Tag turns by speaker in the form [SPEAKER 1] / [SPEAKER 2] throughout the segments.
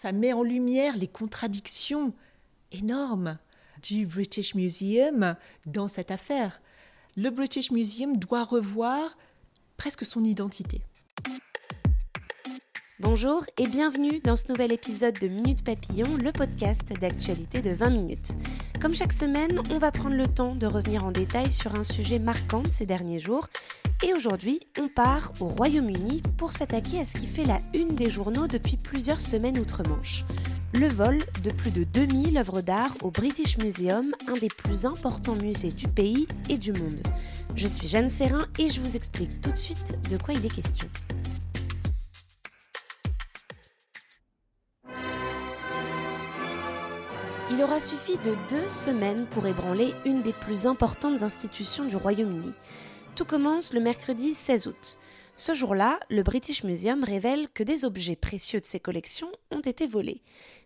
[SPEAKER 1] Ça met en lumière les contradictions énormes du British Museum dans cette affaire. Le British Museum doit revoir presque son identité.
[SPEAKER 2] Bonjour et bienvenue dans ce nouvel épisode de Minute Papillon, le podcast d'actualité de 20 minutes. Comme chaque semaine, on va prendre le temps de revenir en détail sur un sujet marquant de ces derniers jours. Et aujourd'hui, on part au Royaume-Uni pour s'attaquer à ce qui fait la une des journaux depuis plusieurs semaines outre-Manche. Le vol de plus de 2000 œuvres d'art au British Museum, un des plus importants musées du pays et du monde. Je suis Jeanne Serrin et je vous explique tout de suite de quoi il est question. Il aura suffi de deux semaines pour ébranler une des plus importantes institutions du Royaume-Uni. Tout commence le mercredi 16 août. Ce jour-là, le British Museum révèle que des objets précieux de ses collections ont été volés.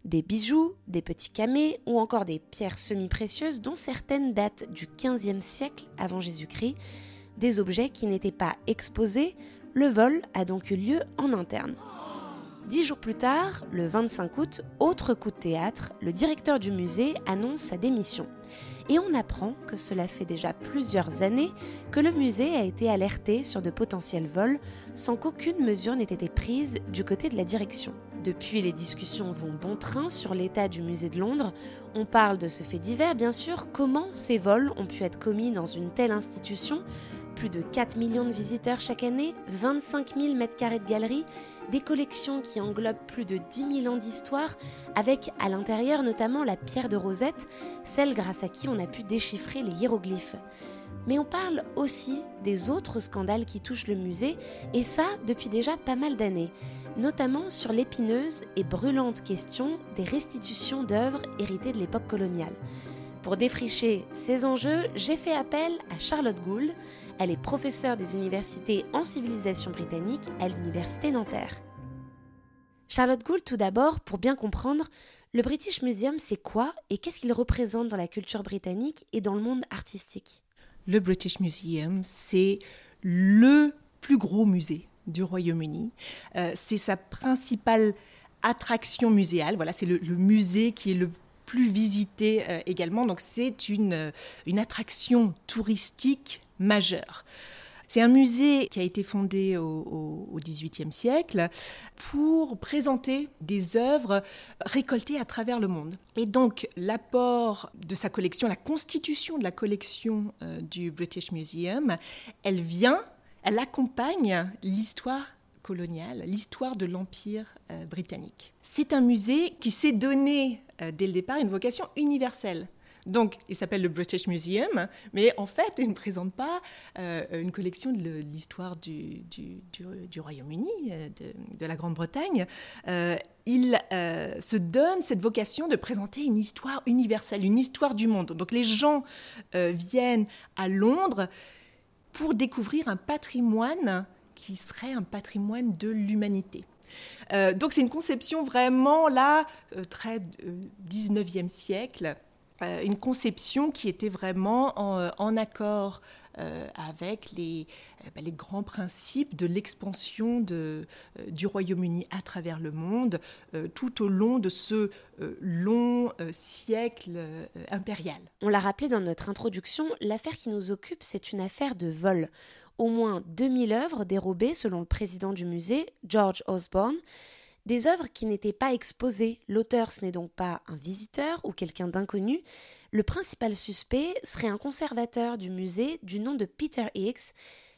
[SPEAKER 2] Des bijoux, des petits camés ou encore des pierres semi-précieuses dont certaines datent du XVe siècle avant Jésus-Christ. Des objets qui n'étaient pas exposés, le vol a donc eu lieu en interne. Dix jours plus tard, le 25 août, autre coup de théâtre, le directeur du musée annonce sa démission. Et on apprend que cela fait déjà plusieurs années que le musée a été alerté sur de potentiels vols sans qu'aucune mesure n'ait été prise du côté de la direction. Depuis, les discussions vont bon train sur l'état du musée de Londres. On parle de ce fait divers, bien sûr, comment ces vols ont pu être commis dans une telle institution? Plus de 4 millions de visiteurs chaque année, 25 000 mètres carrés de galeries, des collections qui englobent plus de 10 000 ans d'histoire, avec à l'intérieur notamment la pierre de Rosette, celle grâce à qui on a pu déchiffrer les hiéroglyphes. Mais on parle aussi des autres scandales qui touchent le musée, et ça depuis déjà pas mal d'années, notamment sur l'épineuse et brûlante question des restitutions d'œuvres héritées de l'époque coloniale. Pour défricher ces enjeux, j'ai fait appel à Charlotte Gould. Elle est professeure des universités en civilisation britannique à l'Université Nanterre. Charlotte Gould, tout d'abord, pour bien comprendre, le British Museum, c'est quoi et qu'est-ce qu'il représente dans la culture britannique et dans le monde artistique?
[SPEAKER 1] Le British Museum, c'est le plus gros musée du Royaume-Uni. Euh, c'est sa principale attraction muséale. Voilà, c'est le, le, musée qui est le plus visité euh, également. Donc c'est une, euh, une attraction touristique majeure. C'est un musée qui a été fondé au, XVIIIe siècle pour présenter des œuvres récoltées à travers le monde. Et donc l'apport de sa collection, la constitution de la collection euh, du British Museum, elle vient, elle accompagne l'histoire coloniale, l'histoire de l'Empire britannique. C'est un musée qui s'est donné dès le départ une vocation universelle. Donc, il s'appelle le British Museum, mais en fait, il ne présente pas euh, une collection de l'histoire du, du, Royaume-Uni, euh, de, la Grande-Bretagne. il se donne cette vocation de présenter une histoire universelle, une histoire du monde. Donc, les gens viennent à Londres pour découvrir un patrimoine qui serait un patrimoine de l'humanité. Euh, donc c'est une conception vraiment là, euh, très 19e euh, siècle, une conception qui était vraiment en, accord avec les, bah, les, grands principes de l'expansion du Royaume-Uni à travers le monde tout au long de ce long siècle impérial.
[SPEAKER 2] On l'a rappelé dans notre introduction, l'affaire qui nous occupe, c'est une affaire de vol au moins 2000 œuvres dérobées selon le président du musée, George Osborne, des œuvres qui n'étaient pas exposées. L'auteur, ce n'est donc pas un visiteur ou quelqu'un d'inconnu. Le principal suspect serait un conservateur du musée du nom de Peter Hicks.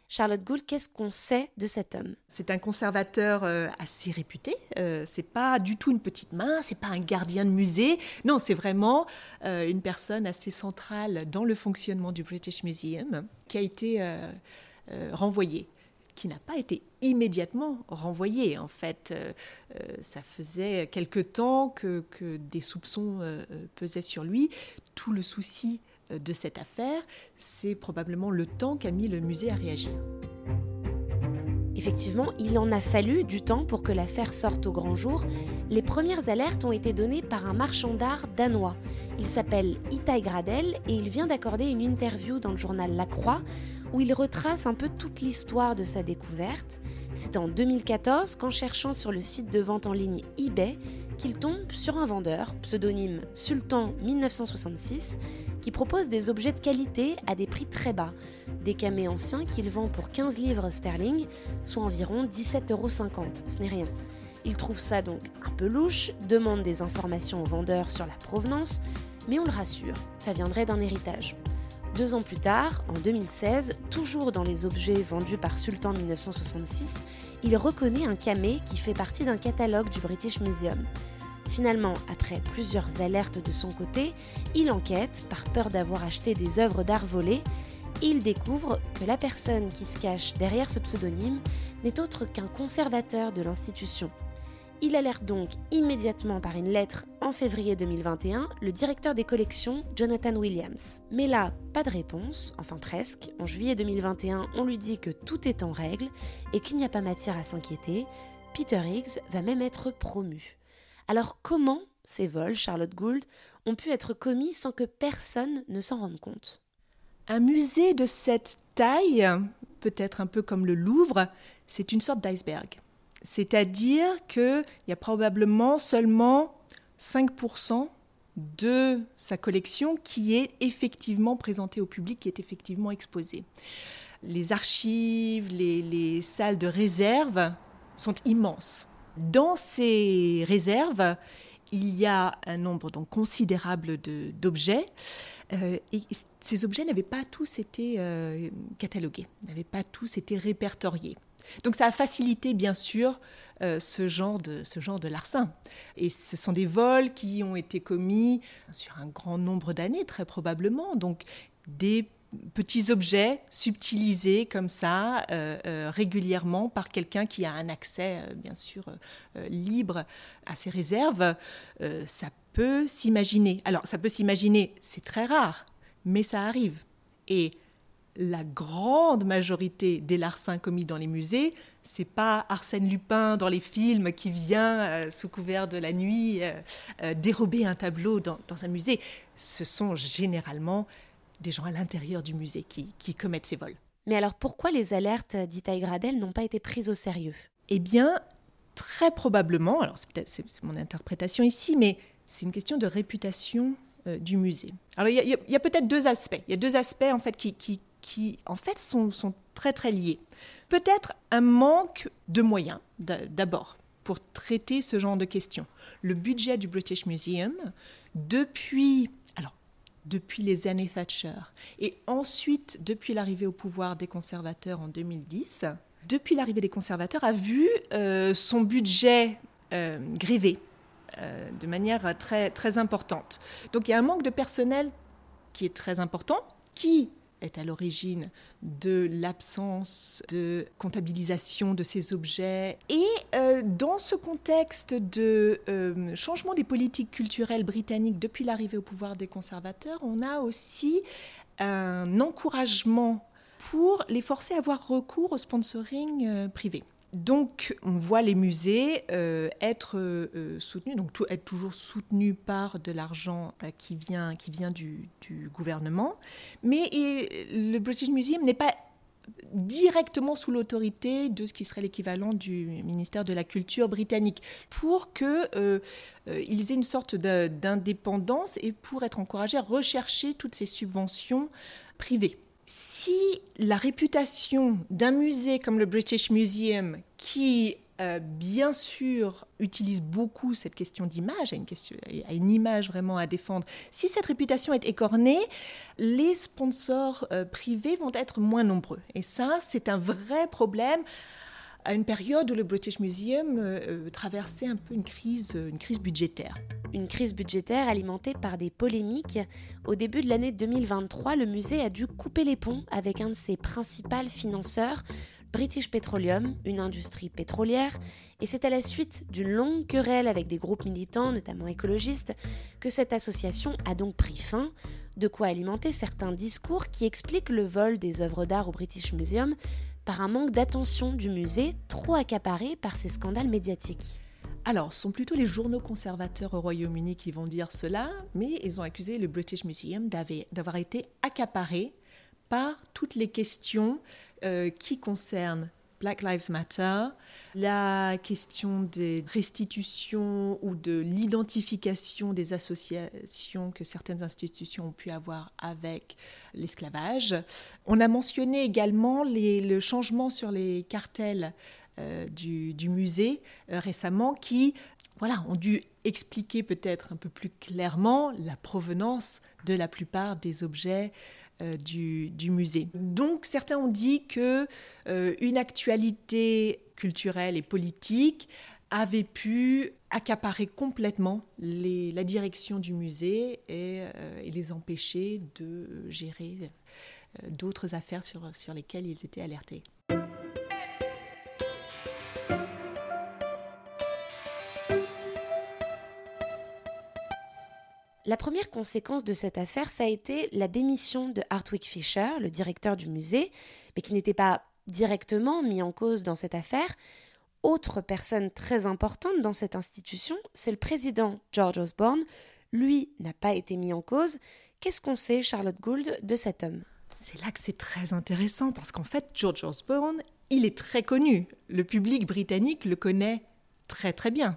[SPEAKER 2] Charlotte Gould, qu'est-ce qu'on sait de cet homme?
[SPEAKER 1] C'est un conservateur euh, assez réputé. Euh, c'est pas du tout une petite main, c'est pas un gardien de musée. Non, c'est vraiment euh, une personne assez centrale dans le fonctionnement du British Museum qui a été euh, renvoyé, qui n'a pas été immédiatement renvoyé. En fait, euh, euh, ça faisait quelque temps que, des soupçons euh, pesaient sur lui. Tout le souci de cette affaire, c'est probablement le temps qu'a mis le musée à réagir.
[SPEAKER 2] Effectivement, il en a fallu du temps pour que l'affaire sorte au grand jour. Les premières alertes ont été données par un marchand d'art danois. Il s'appelle Itai Gradel et il vient d'accorder une interview dans le journal La Croix où il retrace un peu toute l'histoire de sa découverte. C'est en 2014 qu'en cherchant sur le site de vente en ligne eBay qu'il tombe sur un vendeur, pseudonyme Sultan 1966, qui propose des objets de qualité à des prix très bas, des camés anciens qu'il vend pour 15 livres sterling, soit environ 17,50 euros. Ce n'est rien. Il trouve ça donc un peu louche, demande des informations au vendeur sur la provenance, mais on le rassure, ça viendrait d'un héritage. Deux ans plus tard, en 2016, toujours dans les objets vendus par Sultan 1966, il reconnaît un camé qui fait partie d'un catalogue du British Museum. Finalement, après plusieurs alertes de son côté, il enquête par peur d'avoir acheté des œuvres d'art volées il découvre que la personne qui se cache derrière ce pseudonyme n'est autre qu'un conservateur de l'institution. Il alerte donc immédiatement par une lettre en février 2021 le directeur des collections, Jonathan Williams. Mais là, pas de réponse, enfin presque. En juillet 2021, on lui dit que tout est en règle et qu'il n'y a pas matière à s'inquiéter. Peter Higgs va même être promu. Alors comment ces vols, Charlotte Gould, ont pu être commis sans que personne ne s'en rende compte?
[SPEAKER 1] Un musée de cette taille, peut-être un peu comme le Louvre, c'est une sorte d'iceberg. C'est-à-dire qu'il y a probablement seulement 5% de sa collection qui est effectivement présentée au public, qui est effectivement exposée. Les archives, les, salles de réserve sont immenses. Dans ces réserves, il y a un nombre donc considérable d'objets. Euh, et ces objets n'avaient pas tous été euh, catalogués, n'avaient pas tous été répertoriés. Donc ça a facilité bien sûr euh, ce, genre de, ce genre de larcin. Et ce sont des vols qui ont été commis sur un grand nombre d'années très probablement. Donc des petits objets subtilisés comme ça euh, euh, régulièrement par quelqu'un qui a un accès bien sûr libre à ces réserves, ça peut s'imaginer. Alors ça peut s'imaginer, c'est très rare, mais ça arrive. Et la grande majorité des larcins commis dans les musées, c'est pas Arsène Lupin dans les films qui vient euh, sous couvert de la nuit euh, euh, dérober un tableau dans, un musée. Ce sont généralement des gens à l'intérieur du musée qui, commettent ces vols.
[SPEAKER 2] Mais alors pourquoi les alertes d'Itaï Gradel n'ont pas été prises au sérieux?
[SPEAKER 1] Eh bien, très probablement, alors c'est mon interprétation ici, mais c'est une question de réputation du musée. Alors il y a, peut-être deux aspects. Il y a deux aspects en fait qui, qui qui en fait sont, très très liés. Peut-être un manque de moyens d'abord pour traiter ce genre de questions. Le budget du British Museum, depuis, alors, depuis les années Thatcher, et ensuite depuis l'arrivée au pouvoir des conservateurs en 2010, depuis l'arrivée des conservateurs, a vu euh, son budget euh, euh, de manière très, très importante. Donc il y a un manque de personnel qui est très important, qui est à l'origine de l'absence de comptabilisation de ces objets. Et euh, dans ce contexte de euh, changement des politiques culturelles britanniques depuis l'arrivée au pouvoir des conservateurs, on a aussi un encouragement pour les forcer à avoir recours au sponsoring euh, privé. Donc, on voit les musées être soutenus, donc être toujours soutenus par de l'argent qui vient, qui vient du, gouvernement. Mais le British Museum n'est pas directement sous l'autorité de ce qui serait l'équivalent du ministère de la Culture britannique, pour qu'ils aient une sorte d'indépendance et pour être encouragés à rechercher toutes ces subventions privées. Si la réputation d'un musée comme le British Museum, qui euh, bien sûr utilise beaucoup cette question d'image, a une, image vraiment à défendre, si cette réputation est écornée, les sponsors euh, privés vont être moins nombreux. Et ça, c'est un vrai problème à une période où le British Museum euh, traversait un peu une crise, une crise budgétaire.
[SPEAKER 2] Une crise budgétaire alimentée par des polémiques. Au début de l'année 2023, le musée a dû couper les ponts avec un de ses principaux financeurs, British Petroleum, une industrie pétrolière, et c'est à la suite d'une longue querelle avec des groupes militants, notamment écologistes, que cette association a donc pris fin, de quoi alimenter certains discours qui expliquent le vol des œuvres d'art au British Museum par un manque d'attention du musée trop accaparé par ces scandales médiatiques.
[SPEAKER 1] Alors, ce sont plutôt les journaux conservateurs au Royaume-Uni qui vont dire cela, mais ils ont accusé le British Museum d'avoir été accaparé toutes les questions euh, qui concernent Black Lives Matter, la question des restitutions ou de l'identification des associations que certaines institutions ont pu avoir avec l'esclavage. On a mentionné également le changement sur les cartels euh, du, musée euh, récemment qui voilà, ont dû expliquer peut-être un peu plus clairement la provenance de la plupart des objets euh, du, musée. Donc certains ont dit que une actualité culturelle et politique avait pu accaparer complètement la direction du musée et, les empêcher de gérer d'autres affaires sur lesquelles ils étaient alertés.
[SPEAKER 2] La première conséquence de cette affaire, ça a été la démission de Hartwig Fischer, le directeur du musée, mais qui n'était pas directement mis en cause dans cette affaire. Autre personne très importante dans cette institution, c'est le président George Osborne. Lui n'a pas été mis en cause. Qu'est-ce qu'on sait, Charlotte Gould, de cet homme?
[SPEAKER 1] C'est là que c'est très intéressant, parce qu'en fait, George Osborne, il est très connu. Le public britannique le connaît très très bien.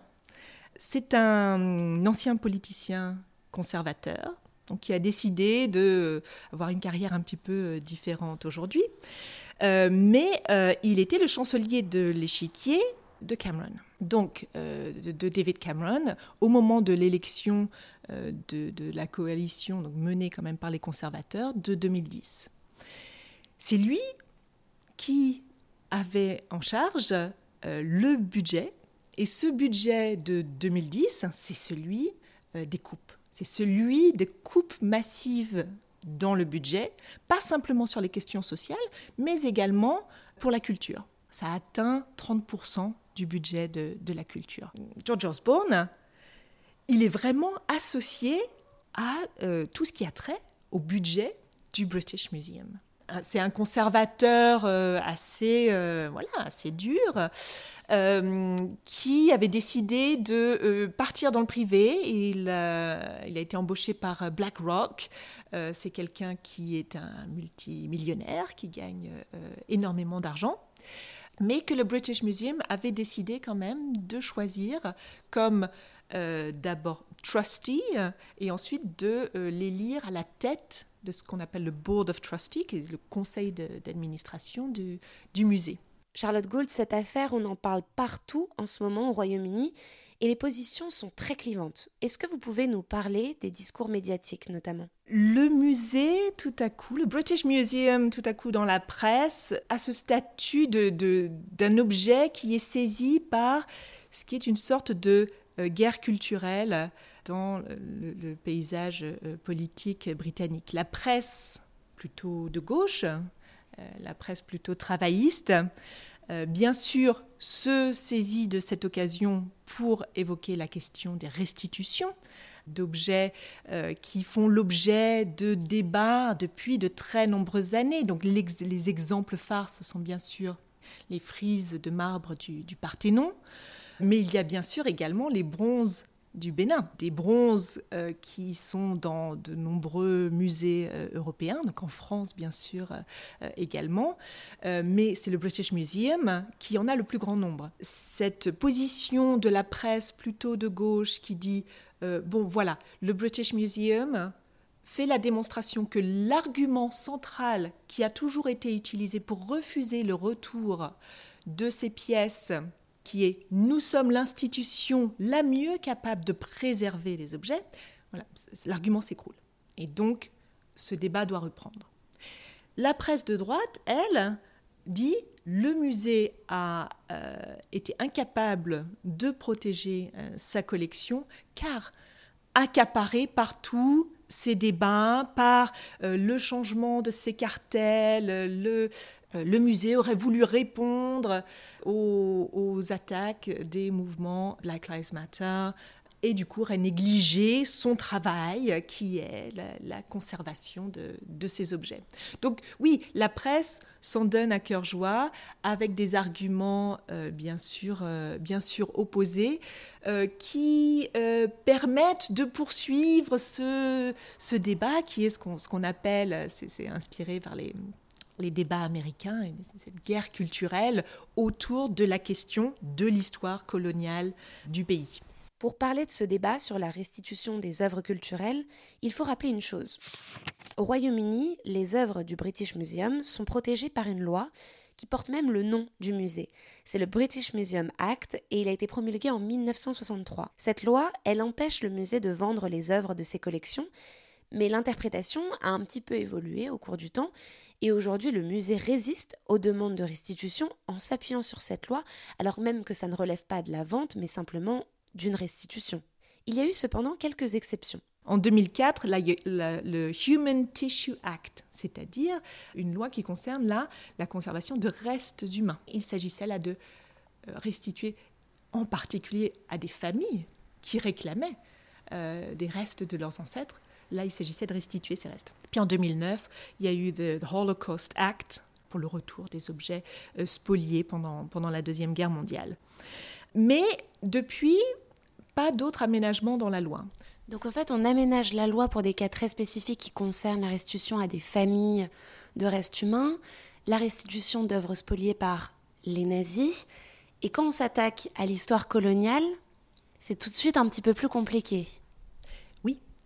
[SPEAKER 1] C'est un ancien politicien conservateur, qui a décidé d'avoir une carrière un petit peu euh, différente aujourd'hui. Euh, mais euh, il était le chancelier de l'échiquier de Cameron, donc de, David Cameron, au moment de l'élection de, la coalition menée quand même par les conservateurs de 2010. C'est lui qui avait en charge le budget, et ce budget de 2010, c'est celui des coupes c'est celui des coupes massives dans le budget, pas simplement sur les questions sociales, mais également pour la culture. Ça atteint 30% du budget de, la culture. George Osborne, il est vraiment associé à euh, tout ce qui a trait au budget du British Museum. Euh, c'est un conservateur euh, assez, voilà, assez dur euh, qui avait décidé de euh, partir dans le privé. Il, il a été embauché par BlackRock. Euh, c'est quelqu'un qui est un multimillionnaire, qui gagne énormément d'argent mais que le British Museum avait décidé quand même de choisir comme d'abord trustee et ensuite de les lire à la tête de ce qu'on appelle le Board of Trustees, qui est le conseil d'administration du, du musée.
[SPEAKER 2] Charlotte Gould, cette affaire, on en parle partout en ce moment au Royaume-Uni et les positions sont très clivantes. Est-ce que vous pouvez nous parler des discours médiatiques notamment?
[SPEAKER 1] Le musée, tout à coup, le British Museum, tout à coup dans la presse, a ce statut d'un de, objet qui est saisi par ce qui est une sorte de euh, guerre culturelle dans le paysage euh, politique britannique. La presse, plutôt de gauche, euh, la presse plutôt travailliste, euh, bien sûr, se saisit de cette occasion pour évoquer la question des restitutions d'objets qui font l'objet de débats depuis de très nombreuses années. Donc les, exemples phares, sont bien sûr les frises de marbre du Parthénon, mais il y a bien sûr également les bronzes du Bénin, des bronzes euh, qui sont dans de nombreux musées euh, européens, donc en France bien sûr euh, également, mais c'est le British Museum qui en a le plus grand nombre. Cette position de la presse plutôt de gauche qui dit, bon voilà, le British Museum fait la démonstration que l'argument central qui a toujours été utilisé pour refuser le retour de ces pièces qui est nous sommes l'institution la mieux capable de préserver les objets, voilà, l'argument s'écroule. Et donc, ce débat doit reprendre. La presse de droite, elle, dit le musée a euh, été incapable de protéger euh, sa collection car accaparé partout ces débats, par euh, le changement de ces cartels, le, le musée aurait voulu répondre aux, attaques des mouvements Black Lives Matter, et du coup aurait négligé son travail qui est la, conservation de, ces objets. Donc oui, la presse s'en donne à cœur joie avec des arguments euh, bien, sûr, euh, bien sûr opposés euh, qui permettent de poursuivre ce, ce, débat qui est ce qu'on qu'on appelle, c'est inspiré par les, les débats américains, cette guerre culturelle autour de la question de l'histoire coloniale du pays.
[SPEAKER 2] Pour parler de ce débat sur la restitution des œuvres culturelles, il faut rappeler une chose. Au Royaume-Uni, les œuvres du British Museum sont protégées par une loi qui porte même le nom du musée. C'est le British Museum Act et il a été promulgué en 1963. Cette loi, elle empêche le musée de vendre les œuvres de ses collections, mais l'interprétation a un petit peu évolué au cours du temps et aujourd'hui le musée résiste aux demandes de restitution en s'appuyant sur cette loi, alors même que ça ne relève pas de la vente mais simplement d'une restitution. Il y a eu cependant quelques exceptions.
[SPEAKER 1] En 2004, le Human Tissue Act, c'est-à-dire une loi qui concerne la conservation de restes humains. Il s'agissait là de euh, restituer en particulier à des familles qui réclamaient euh, des restes de leurs ancêtres. Là, il s'agissait de restituer ces restes. Puis en 2009, il y a eu le Holocaust Act pour le retour des objets euh, spoliés pendant, pendant la Deuxième Guerre mondiale. Mais depuis, pas d'autres aménagements dans la loi.
[SPEAKER 2] Donc en fait, on aménage la loi pour des cas très spécifiques qui concernent la restitution à des familles de restes humains, la restitution d'œuvres spoliées par les nazis. Et quand on s'attaque à l'histoire coloniale, c'est tout de suite un petit peu plus compliqué.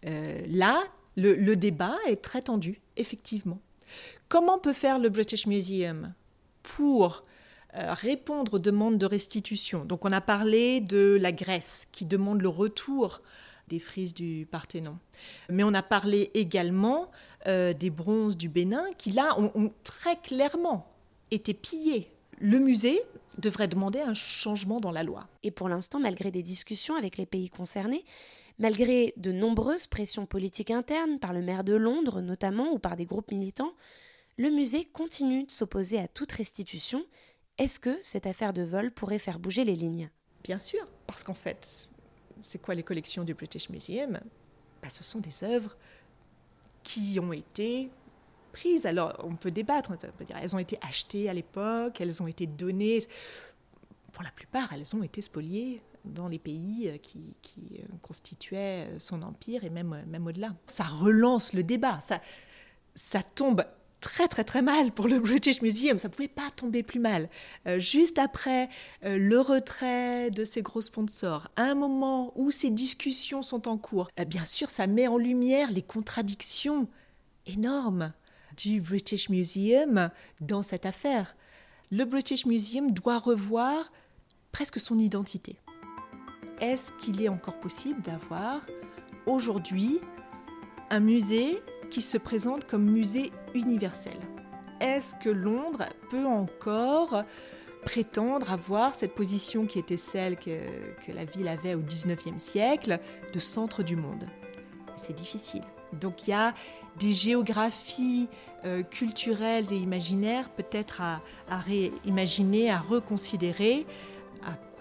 [SPEAKER 1] Euh, là, le, débat est très tendu, effectivement. Comment peut faire le British Museum pour euh, répondre aux demandes de restitution? Donc on a parlé de la Grèce qui demande le retour des frises du Parthénon. Mais on a parlé également euh, des bronzes du Bénin qui là ont, très clairement été pillés. Le musée devrait demander un changement dans la loi.
[SPEAKER 2] Et pour l'instant, malgré des discussions avec les pays concernés, malgré de nombreuses pressions politiques internes par le maire de Londres notamment ou par des groupes militants, le musée continue de s'opposer à toute restitution est-ce que cette affaire de vol pourrait faire bouger les lignes?
[SPEAKER 1] Bien sûr, parce qu'en fait, c'est quoi les collections du British Museum? Bah, Ce sont des œuvres qui ont été prises. Alors, on peut débattre, elles ont été achetées à l'époque, elles ont été données. Pour la plupart, elles ont été spoliées dans les pays qui, qui constituaient son empire et même, même au-delà. Ça relance le débat, ça, ça tombe très très très mal pour le British Museum, ça pouvait pas tomber plus mal. Euh, juste après euh, le retrait de ces gros sponsors, à un moment où ces discussions sont en cours, euh, bien sûr ça met en lumière les contradictions énormes du British Museum dans cette affaire. Le British Museum doit revoir presque son identité. Est-ce qu'il est encore possible d'avoir aujourd'hui un musée qui se présente comme musée universel? Est-ce que Londres peut encore prétendre avoir cette position qui était celle que, la ville avait au 19e siècle de centre du monde? C'est difficile. Donc il y a des géographies euh, culturelles et imaginaires peut-être à, réimaginer, à reconsidérer.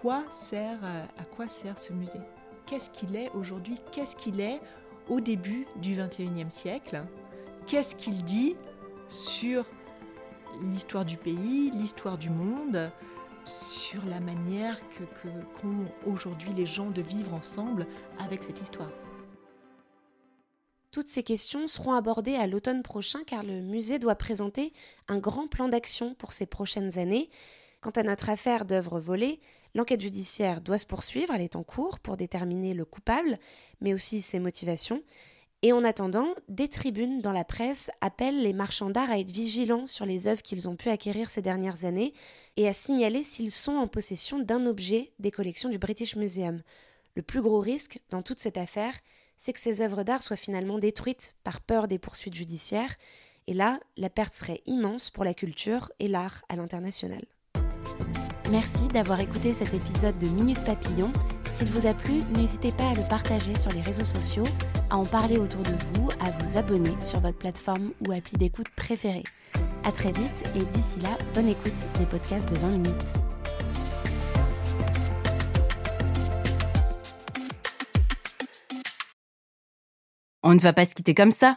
[SPEAKER 1] À quoi sert, euh, à quoi sert ce musée? Qu'est-ce qu'il est aujourd'hui? Qu'est-ce qu'il est au début du XXIe siècle? Qu'est-ce qu'il dit sur l'histoire du pays, l'histoire du monde, sur la manière qu'ont aujourd'hui les gens de vivre ensemble avec cette histoire?
[SPEAKER 2] Toutes ces questions seront abordées à l'automne prochain car le musée doit présenter un grand plan d'action pour ces prochaines années. Quant à notre affaire d'œuvres volées, L'enquête judiciaire doit se poursuivre, elle est en cours pour déterminer le coupable, mais aussi ses motivations. Et en attendant, des tribunes dans la presse appellent les marchands d'art à être vigilants sur les œuvres qu'ils ont pu acquérir ces dernières années et à signaler s'ils sont en possession d'un objet des collections du British Museum. Le plus gros risque dans toute cette affaire, c'est que ces œuvres d'art soient finalement détruites par peur des poursuites judiciaires, et là, la perte serait immense pour la culture et l'art à l'international. Merci d'avoir écouté cet épisode de Minute Papillon. S'il vous a plu, n'hésitez pas à le partager sur les réseaux sociaux, à en parler autour de vous, à vous abonner sur votre plateforme ou appli d'écoute préférée. À très vite et d'ici là, bonne écoute des podcasts de 20 minutes.
[SPEAKER 3] On ne va pas se quitter comme ça.